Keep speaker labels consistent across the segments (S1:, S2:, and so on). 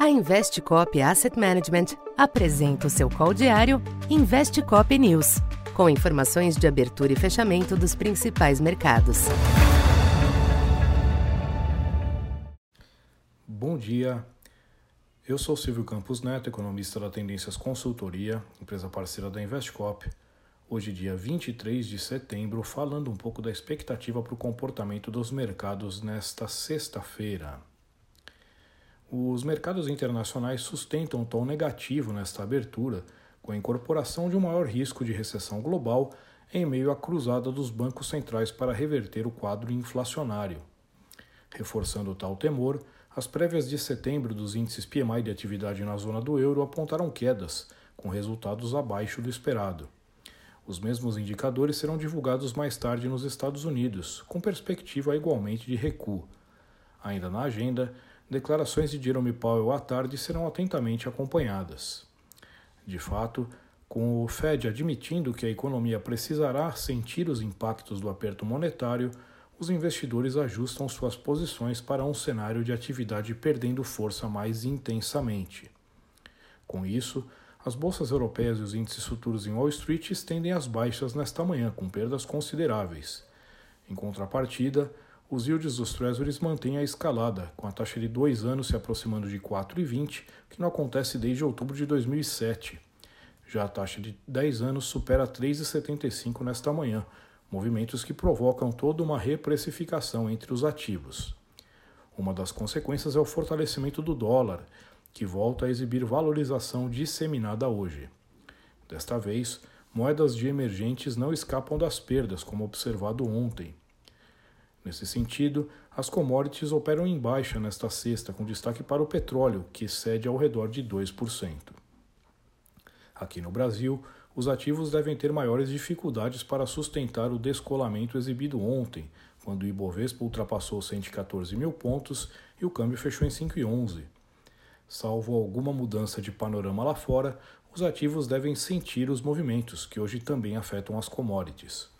S1: A Investcop Asset Management apresenta o seu call diário Investcop News, com informações de abertura e fechamento dos principais mercados.
S2: Bom dia. Eu sou Silvio Campos Neto, economista da Tendências Consultoria, empresa parceira da Investcop. Hoje, dia 23 de setembro, falando um pouco da expectativa para o comportamento dos mercados nesta sexta-feira. Os mercados internacionais sustentam um tom negativo nesta abertura, com a incorporação de um maior risco de recessão global em meio à cruzada dos bancos centrais para reverter o quadro inflacionário. Reforçando tal temor, as prévias de setembro dos índices PMI de atividade na zona do euro apontaram quedas, com resultados abaixo do esperado. Os mesmos indicadores serão divulgados mais tarde nos Estados Unidos, com perspectiva igualmente de recuo. Ainda na agenda, declarações de Jerome Powell à tarde serão atentamente acompanhadas. De fato, com o Fed admitindo que a economia precisará sentir os impactos do aperto monetário, os investidores ajustam suas posições para um cenário de atividade perdendo força mais intensamente. Com isso, as bolsas europeias e os índices futuros em Wall Street estendem as baixas nesta manhã, com perdas consideráveis. Em contrapartida, os yields dos Treasuries mantêm a escalada, com a taxa de dois anos se aproximando de 4,20, que não acontece desde outubro de 2007. Já a taxa de 10 anos supera 3,75 nesta manhã, movimentos que provocam toda uma reprecificação entre os ativos. Uma das consequências é o fortalecimento do dólar, que volta a exibir valorização disseminada hoje. Desta vez, moedas de emergentes não escapam das perdas, como observado ontem. Nesse sentido, as commodities operam em baixa nesta sexta, com destaque para o petróleo, que cede ao redor de 2%. Aqui no Brasil, os ativos devem ter maiores dificuldades para sustentar o descolamento exibido ontem, quando o Ibovespa ultrapassou 114 mil pontos e o câmbio fechou em 5,11. Salvo alguma mudança de panorama lá fora, os ativos devem sentir os movimentos, que hoje também afetam as commodities.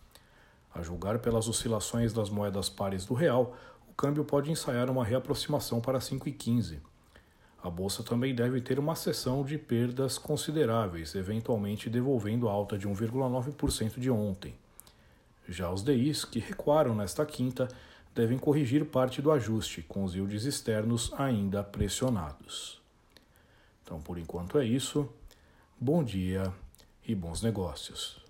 S2: A julgar pelas oscilações das moedas pares do real, o câmbio pode ensaiar uma reaproximação para 5,15. A bolsa também deve ter uma sessão de perdas consideráveis, eventualmente devolvendo a alta de 1,9% de ontem. Já os DIs, que recuaram nesta quinta, devem corrigir parte do ajuste, com os yields externos ainda pressionados. Então, por enquanto é isso. Bom dia e bons negócios.